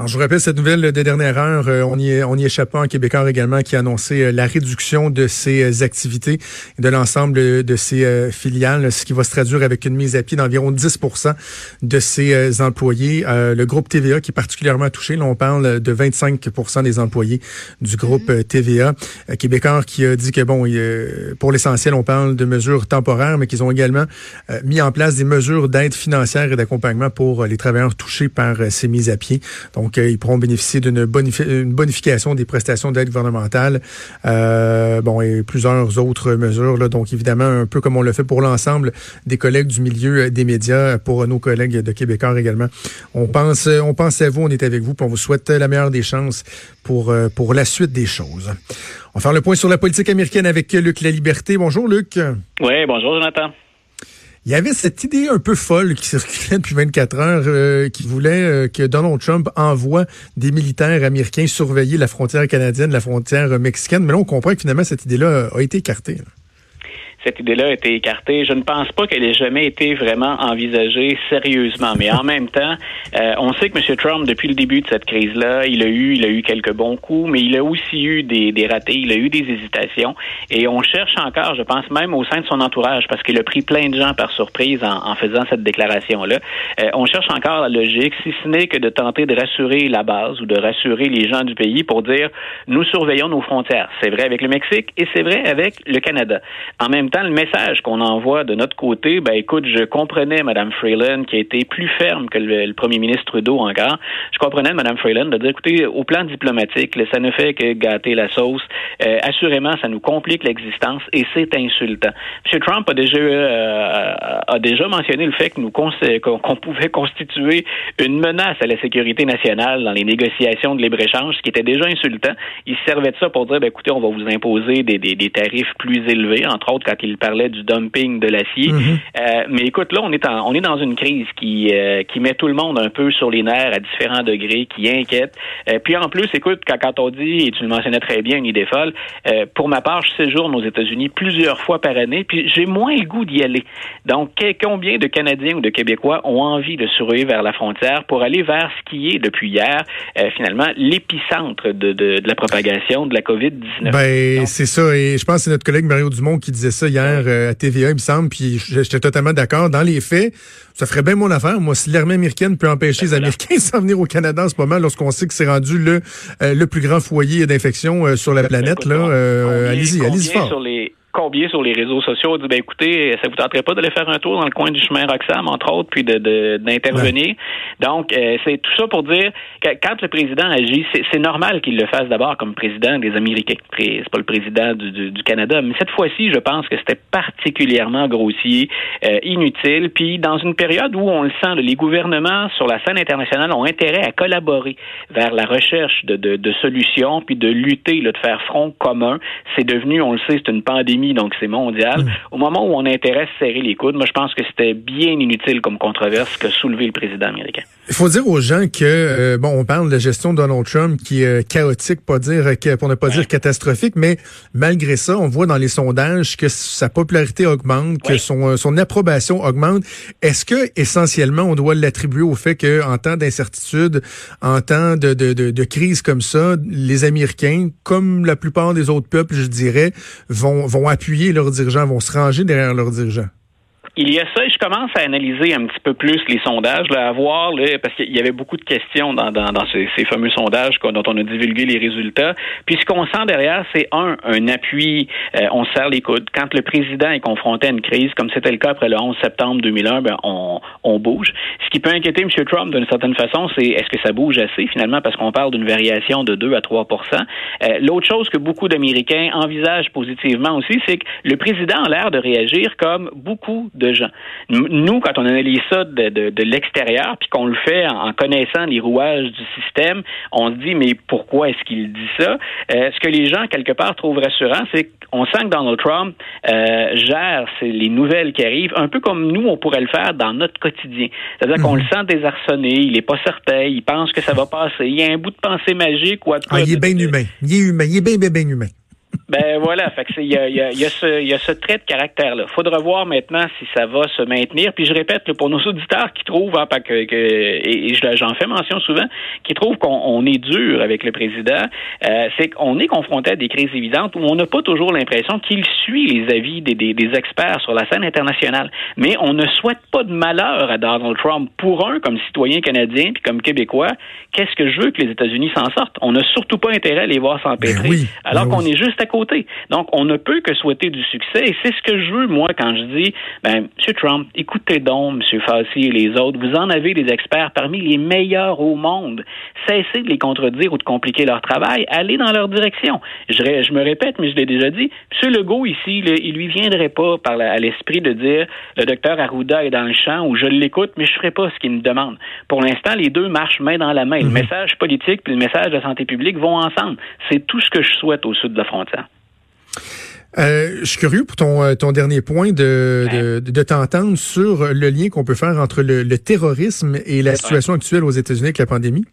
Alors, je vous rappelle cette nouvelle de dernière heure. Euh, on y, est, on y échappe pas en Québécois également qui a annoncé euh, la réduction de ses euh, activités et de l'ensemble de ses filiales, ce qui va se traduire avec une mise à pied d'environ 10 de ses employés. le groupe TVA qui est particulièrement touché. Là, on parle de 25% des employés du groupe mm-hmm. TVA. Québécois qui a dit que, bon, pour l'essentiel, on parle de mesures temporaires, mais qu'ils ont également mis en place des mesures d'aide financière et d'accompagnement pour les travailleurs touchés par ces mises à pied. Donc, donc, ils pourront bénéficier d'une bonification des prestations d'aide gouvernementale. Euh, bon, et plusieurs autres mesures. Là, donc, évidemment, un peu comme on le fait pour l'ensemble des collègues du milieu des médias, pour nos collègues de Québécois également. On pense, on pense à vous, on est avec vous, puis on vous souhaite la meilleure des chances pour, euh, pour la suite des choses. On va faire le point sur la politique américaine avec Luc La Liberté. Bonjour, Luc. Oui, bonjour, Jonathan. Il y avait cette idée un peu folle qui circulait depuis 24 heures, euh, qui voulait euh, que Donald Trump envoie des militaires américains surveiller la frontière canadienne, la frontière mexicaine. Mais là, on comprend que finalement, cette idée-là a été écartée cette idée-là a été écartée. Je ne pense pas qu'elle ait jamais été vraiment envisagée sérieusement. Mais en même temps, euh, on sait que M. Trump, depuis le début de cette crise-là, il a eu, il a eu quelques bons coups, mais il a aussi eu des, des ratés, il a eu des hésitations. Et on cherche encore, je pense même au sein de son entourage, parce qu'il a pris plein de gens par surprise en, en faisant cette déclaration-là. Euh, on cherche encore la logique, si ce n'est que de tenter de rassurer la base ou de rassurer les gens du pays pour dire nous surveillons nos frontières. C'est vrai avec le Mexique et c'est vrai avec le Canada. En même le message qu'on envoie de notre côté, ben écoute, je comprenais Mme Freeland qui a été plus ferme que le, premier ministre Trudeau encore. Je comprenais Mme Freeland de dire, écoutez, au plan diplomatique, ça ne fait que gâter la sauce. Euh, assurément, ça nous complique l'existence et c'est insultant. M. Trump a déjà euh, a déjà mentionné le fait que nous qu'on pouvait constituer une menace à la sécurité nationale dans les négociations de libre-échange, ce qui était déjà insultant. Il se servait de ça pour dire, ben, écoutez, on va vous imposer des, des, des tarifs plus élevés, entre autres il il parlait du dumping de l'acier. Mhm. Euh, mais écoute, là, on est, on est dans une crise qui, euh, qui met tout le monde un peu sur les nerfs à différents degrés, qui inquiète. Euh, puis en plus, écoute, quand, quand, on dit, et tu le mentionnais très bien, une idée folle, pour ma part, je séjourne aux États-Unis plusieurs fois par année, puis j'ai moins le goût d'y aller. Donc, combien de Canadiens ou de Québécois ont envie de surveiller vers la frontière pour aller vers ce qui est, depuis hier, finalement, l'épicentre de, de, la propagation de la COVID-19? Ben, c'est ça. Et je pense que c'est notre collègue Mario Dumont qui disait ça hier euh, à TVA, il me semble, puis j'étais totalement d'accord. Dans les faits, ça ferait bien mon affaire. Moi, si l'armée américaine peut empêcher les Américains de s'en venir au Canada en ce moment, lorsqu'on sait que c'est rendu le, euh, le plus grand foyer d'infection euh, sur la planète, là, allez-y, allez-y fort combien sur les réseaux sociaux dit ben écoutez, ça vous tenterait pas d'aller faire un tour dans le coin du chemin Roxham, entre autres, puis de d'intervenir? Donc, euh, c'est tout ça pour dire que quand le président agit, c'est normal qu'il le fasse d'abord comme président des Américains. C'est pas le président du, du, Canada. Mais cette fois-ci, je pense que c'était particulièrement grossier, euh, inutile. Puis dans une période où on le sent, les gouvernements sur la scène internationale ont intérêt à collaborer vers la recherche de, de, de solutions, puis de lutter, là, de faire front commun. C'est devenu, on le sait, c'est une pandémie donc c'est mondial. Mm. Au moment où on a intérêt à serrer les coudes, moi je pense que c'était bien inutile comme controverse que soulever le président américain. Il faut dire aux gens que euh, bon, on parle de gestion de Donald Trump qui est euh, chaotique, pas dire pour ne pas dire catastrophique, mais malgré ça, on voit dans les sondages que sa popularité augmente, que son, euh, son approbation augmente. Est-ce que essentiellement on doit l'attribuer au fait que en temps d'incertitude, en temps de, de, de, de, crise comme ça, les Américains, comme la plupart des autres peuples, je dirais, vont, vont appuyer leurs dirigeants, vont se ranger derrière leurs dirigeants? Il y a ça, et je commence à analyser un petit peu plus les sondages, là, à voir, là, parce qu'il y avait beaucoup de questions dans, dans, dans ces, ces, fameux sondages dont on a divulgué les résultats. Puis ce qu'on sent derrière, c'est un, un appui, euh, on serre les coudes. Quand le président est confronté à une crise, comme c'était le cas après le 11 septembre 2001, ben, on, on bouge. Ce qui peut inquiéter M. Trump d'une certaine façon, c'est est-ce que ça bouge assez finalement, parce qu'on parle d'une variation de 2 à 3% euh, L'autre chose que beaucoup d'Américains envisagent positivement aussi, c'est que le président a l'air de réagir comme beaucoup de gens. Nous, quand on analyse ça de, de, de l'extérieur, puis qu'on le fait en, connaissant les rouages du système, on se dit, mais pourquoi est-ce qu'il dit ça? Euh, ce que les gens, quelque part, trouvent rassurant, c'est qu'on sent que Donald Trump euh, gère les nouvelles qui arrivent un peu comme nous, on pourrait le faire dans notre quotidien. C'est-à-dire qu'on mhm. le sent désarçonné, il n'est pas certain, il pense que ça va passer, il y a un bout de pensée magique ou à ah, il est bien humain. Il est humain. Il est bien, bien, bien humain. Ben voilà, fait que il y a, y, a, y, a ce, y a ce trait de caractère-là. Faudra voir maintenant si ça va se maintenir. Puis je répète, pour nos auditeurs qui trouvent, hein, que, que, et, j'en fais mention souvent, qui trouvent qu'on est dur avec le président, euh, c'est qu'on est confronté à des crises évidentes où on n'a pas toujours l'impression qu'il suit les avis des, des, des, experts sur la scène internationale. Mais on ne souhaite pas de malheur à Donald Trump. Pour un, comme citoyen canadien puis comme québécois, qu'est-ce que je veux que les États-Unis s'en sortent? On n'a surtout pas intérêt à les voir s'empêtrer, ben alors ben qu'on est juste à côté. Donc, on ne peut que souhaiter du succès. Et c'est ce que je veux, moi, quand je dis, ben, M. Trump, écoutez donc, M. Fassi et les autres, vous en avez des experts parmi les meilleurs au monde. Cessez de les contredire ou de compliquer leur travail. Allez dans leur direction. Je, je me répète, mais je l'ai déjà dit, M. Legault, ici, il il lui viendrait pas par à l'esprit de dire, le docteur Arruda est dans le champ ou je l'écoute, mais je ferai pas ce qu'il me demande. Pour l'instant, les deux marchent main dans la main. Le mhm. message politique et le message de santé publique vont ensemble. C'est tout ce que je souhaite au sud de la frontière. Euh, je suis curieux pour ton, euh, ton dernier point de, de, t'entendre sur le lien qu'on peut faire entre le, le terrorisme et la situation actuelle aux États-Unis avec la pandémie.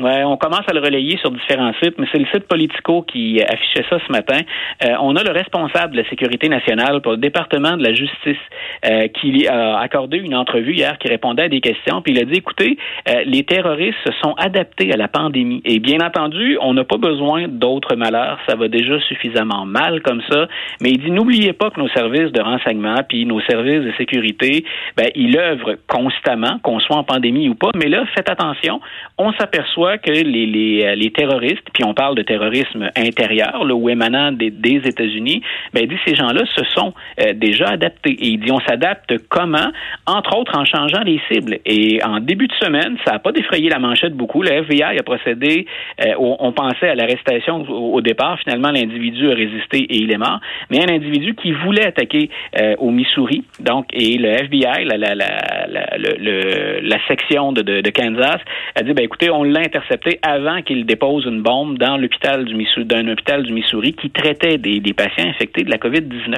On commence à le relayer sur différents sites, mais c'est le site Politico qui affichait ça ce matin. Euh, on a le responsable de la sécurité nationale pour le département de la justice euh, qui a accordé une entrevue hier qui répondait à des questions, puis il a dit écoutez, euh, les terroristes se sont adaptés à la pandémie. Et bien entendu, on n'a pas besoin d'autres malheurs, ça va déjà suffisamment mal comme ça, mais il dit n'oubliez pas que nos services de renseignement puis nos services de sécurité, ben ils œuvrent constamment, qu'on soit en pandémie ou pas, mais là faites attention, on s'aperçoit que les, euh, les, terroristes, puis on parle de terrorisme intérieur, là, ou émanant des, des États-Unis, ben, il dit ces gens-là se sont euh, déjà adaptés. Et il dit on s'adapte comment? Entre autres en changeant les cibles. Et en début de semaine, ça n'a pas défrayé la manchette beaucoup. Le FBI a procédé, euh, on pensait à l'arrestation au, départ. Finalement, l'individu a résisté et il est mort. Mais un individu qui voulait attaquer au Missouri, donc, et le FBI, la, la, la, la, le, la section de, de, Kansas, a dit, ben écoutez, on l'a avant qu'il dépose une bombe dans l'hôpital du Missouri, d'un hôpital du Missouri qui traitait des, patients infectés de la COVID-19.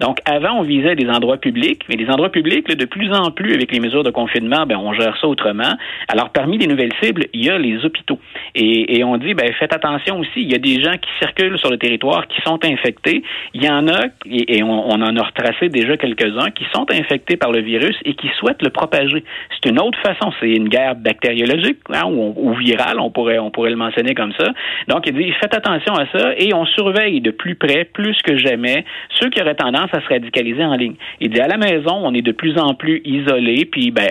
Donc, avant, on visait des endroits publics, mais les endroits publics, de plus en plus, avec les mesures de confinement, ben, on gère ça autrement. Alors, parmi les nouvelles cibles, il y a les hôpitaux. Et, on dit, ben, faites attention aussi, il y a des gens qui circulent sur le territoire qui sont infectés. Il y en a, et, on, en a retracé déjà quelques-uns, qui sont infectés par le virus et qui souhaitent le propager. C'est une autre façon. C'est une guerre bactériologique, hein, ou, ou on pourrait, on pourrait le mentionner comme ça. Donc, il dit, faites attention à ça et on surveille de plus près, plus que jamais, ceux qui auraient tendance à se radicaliser en ligne. Il dit, à la maison, on est de plus en plus isolé, puis ben,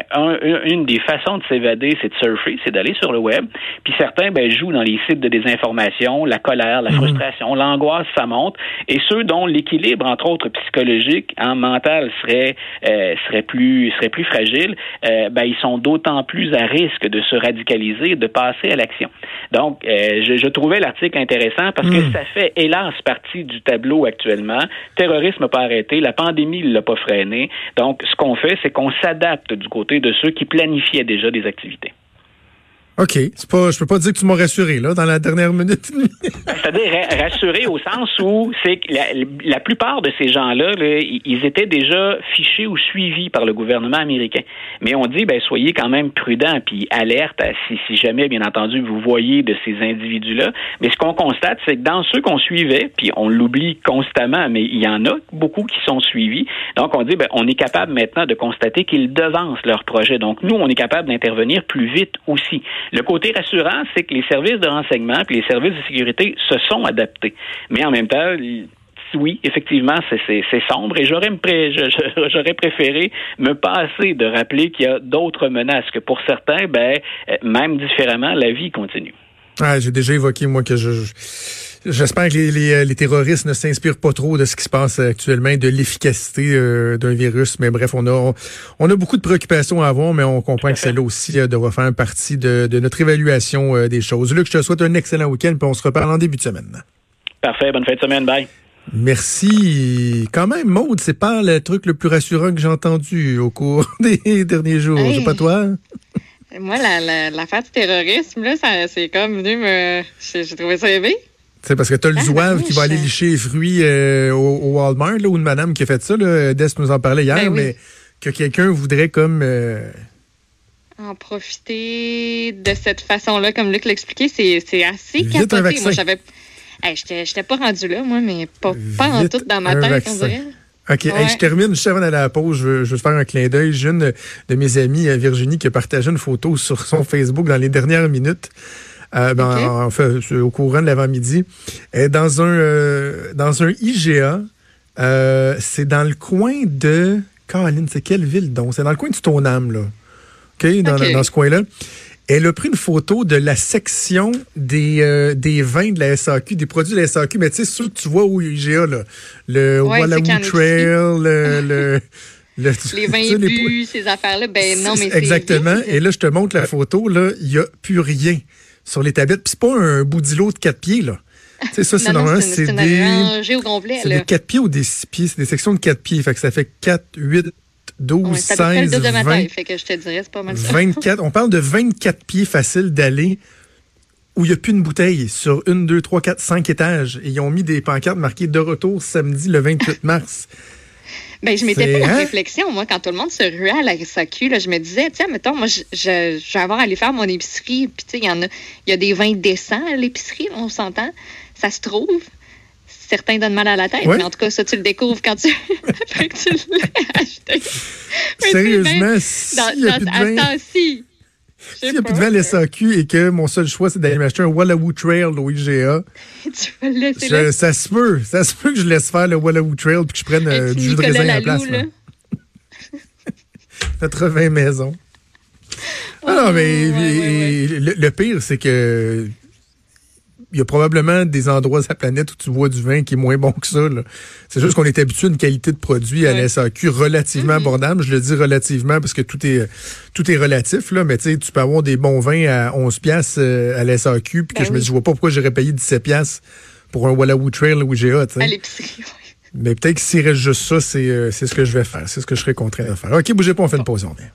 une des façons de s'évader, c'est de surfer, c'est d'aller sur le web. Puis certains ben, jouent dans les sites de désinformation, la colère, la mhm. frustration, l'angoisse, ça monte. Et ceux dont l'équilibre, entre autres psychologique, hein, mental, serait, euh, serait, plus, serait plus fragile, euh, ben, ils sont d'autant plus à risque de se radicaliser, de passer à l'action. Donc, euh, je, trouvais l'article intéressant parce que hmm. ça fait, hélas, partie du tableau actuellement. Terrorisme n'a pas arrêté, la pandémie ne l'a pas freiné. Donc, ce qu'on fait, c'est qu'on s'adapte du côté de ceux qui planifiaient déjà des activités. OK. C'est pas, je peux pas dire que tu m'as rassuré, là, dans la dernière minute. C'est-à-dire rassuré au sens où c'est que la, plupart de ces gens-là, ils étaient déjà fichés ou suivis par le gouvernement américain. Mais on dit, ben, soyez quand même prudents puis alerte si, si jamais, bien entendu, vous voyez de ces individus-là. Mais ce qu'on constate, c'est que dans ceux qu'on suivait, puis on l'oublie constamment, mais il y en a beaucoup qui sont suivis. Donc, on dit, ben, on est capable maintenant de constater qu'ils devancent leur projet. Donc, nous, on est capable d'intervenir plus vite aussi. Le côté rassurant, c'est que les services de renseignement et les services de sécurité se sont adaptés. Mais en même temps, oui, effectivement, c'est sombre et j'aurais préféré me passer de rappeler qu'il y a d'autres menaces que pour certains, ben, euh, même différemment, la vie continue. Ah, J'ai déjà évoqué, moi, que je, j'espère que les, euh, les, terroristes ne s'inspirent pas trop de ce qui se passe actuellement, de l'efficacité euh, d'un virus. Mais bref, on a, on a beaucoup de préoccupations à avoir, mais on comprend que celle-là aussi euh, devra faire partie de, de notre évaluation des choses. Luc, je te souhaite un excellent week-end, puis on se reparle en début de semaine. Parfait, bonne fin de semaine, bye. Merci. Quand même, Maude, c'est pas le truc le plus rassurant que j'ai entendu au cours des derniers jours. Hey. C'est pas toi? Moi, la, la, l'affaire du terrorisme, là, ça, c'est comme venu me. J'ai, trouvé ça élevé. C'est parce que t'as le Ah, zouave qui va aller licher les fruits euh, au, au Walmart, là, ou une madame qui a fait ça. Là. Des nous en parlait hier, Ben oui. mais que quelqu'un voudrait comme... euh, En profiter de cette façon-là, comme Luc l'expliquait, c'est, c'est assez capoté. Moi, j'avais. Hey, j'étais, pas rendu là, moi, mais pas, pas en tout dans ma tête, on dirait. OK, hey, Ouais. je termine juste avant d'aller à la pause. Je veux, je veux te faire un clin d'œil. J'ai une de mes amies, euh, Virginie, qui a partagé une photo sur son Facebook dans les dernières minutes. Euh, ben, en fait, au courant de l'avant-midi. Dans un, euh, dans un IGA. Euh, c'est dans le coin de... Caroline, c'est quelle ville donc? C'est dans le coin du Stoneham, là. OK? Dans, OK. dans ce coin-là. Elle a pris une photo de la section des, euh, des vins de la SAQ, des produits de la SAQ, mais tu sais, ceux que tu vois au IGA, là. Le Ouais, Walla ceux qu'il y en a Trail, le, le, le- Les vins les- bu, ces affaires-là, ben non, mais c'est. Exactement. Et là, je te montre la photo, là, il n'y a plus rien sur les tablettes. Puis c'est pas un bout d'îlot de quatre pieds, là. Sais, ça, c'est normalement, c'est, c'est c'est des, rangée au complet, c'est des quatre pieds ou des six pieds. C'est des sections de quatre pieds. Fait que ça fait 4, 8, 12, Ouais, c'est à peu près le 16, double de ma 20, taille, fait que je te dirais, pas mal ça. 24. On parle de 24 pieds faciles d'aller où il n'y a plus une bouteille sur une, deux, trois, quatre, cinq étages. Et ils ont mis des pancartes marquées de retour samedi le 28 mars. Ben, je m'étais fait la hein? réflexion, moi, quand tout le monde se ruait à la SAQ, là, je me disais, tiens, mettons, moi, je, je, je vais avoir à aller faire mon épicerie, puis tu sais, il y en a, il y a des vins décents à l'épicerie, on s'entend, ça se trouve. Certains donnent mal à la tête, Ouais. mais en tout cas, ça, tu le découvres quand tu, après que tu l'as acheté. Mais Sérieusement, bien- s'il dans, n'y a dans, plus de à vin, je sais s'il y a plus de vin à la SAQ et que mon seul choix, c'est d'aller m'acheter un Wallawoo Trail au IGA, Tu vas le laisser je- là. ça se peut. Ça se peut que je laisse faire le Wallawoo Trail puis que je prenne euh, du jus de raisin à la place. là. là. 80 maisons. Ah non, mais ouais, ouais, et- Le, le pire, c'est que y a probablement des endroits sur la planète où tu bois du vin qui est moins bon que ça. C'est juste qu'on est habitué à une qualité de produit à la. SAQ relativement Mhm. abordable. Je le dis relativement parce que tout est tout est relatif, là, mais tu sais, tu peux avoir des bons vins à 11 piastres euh, à la SAQ, puis que Ben je me dis, je vois pas pourquoi j'aurais payé 17 piastres pour un Wallawoo Trail ou. À l'épicerie, ouais. Mais peut-être que s'il reste juste ça, c'est euh, c'est ce que je vais faire. C'est ce que je serais contraint de faire. OK, bougez pas, on fait une pause, on revient.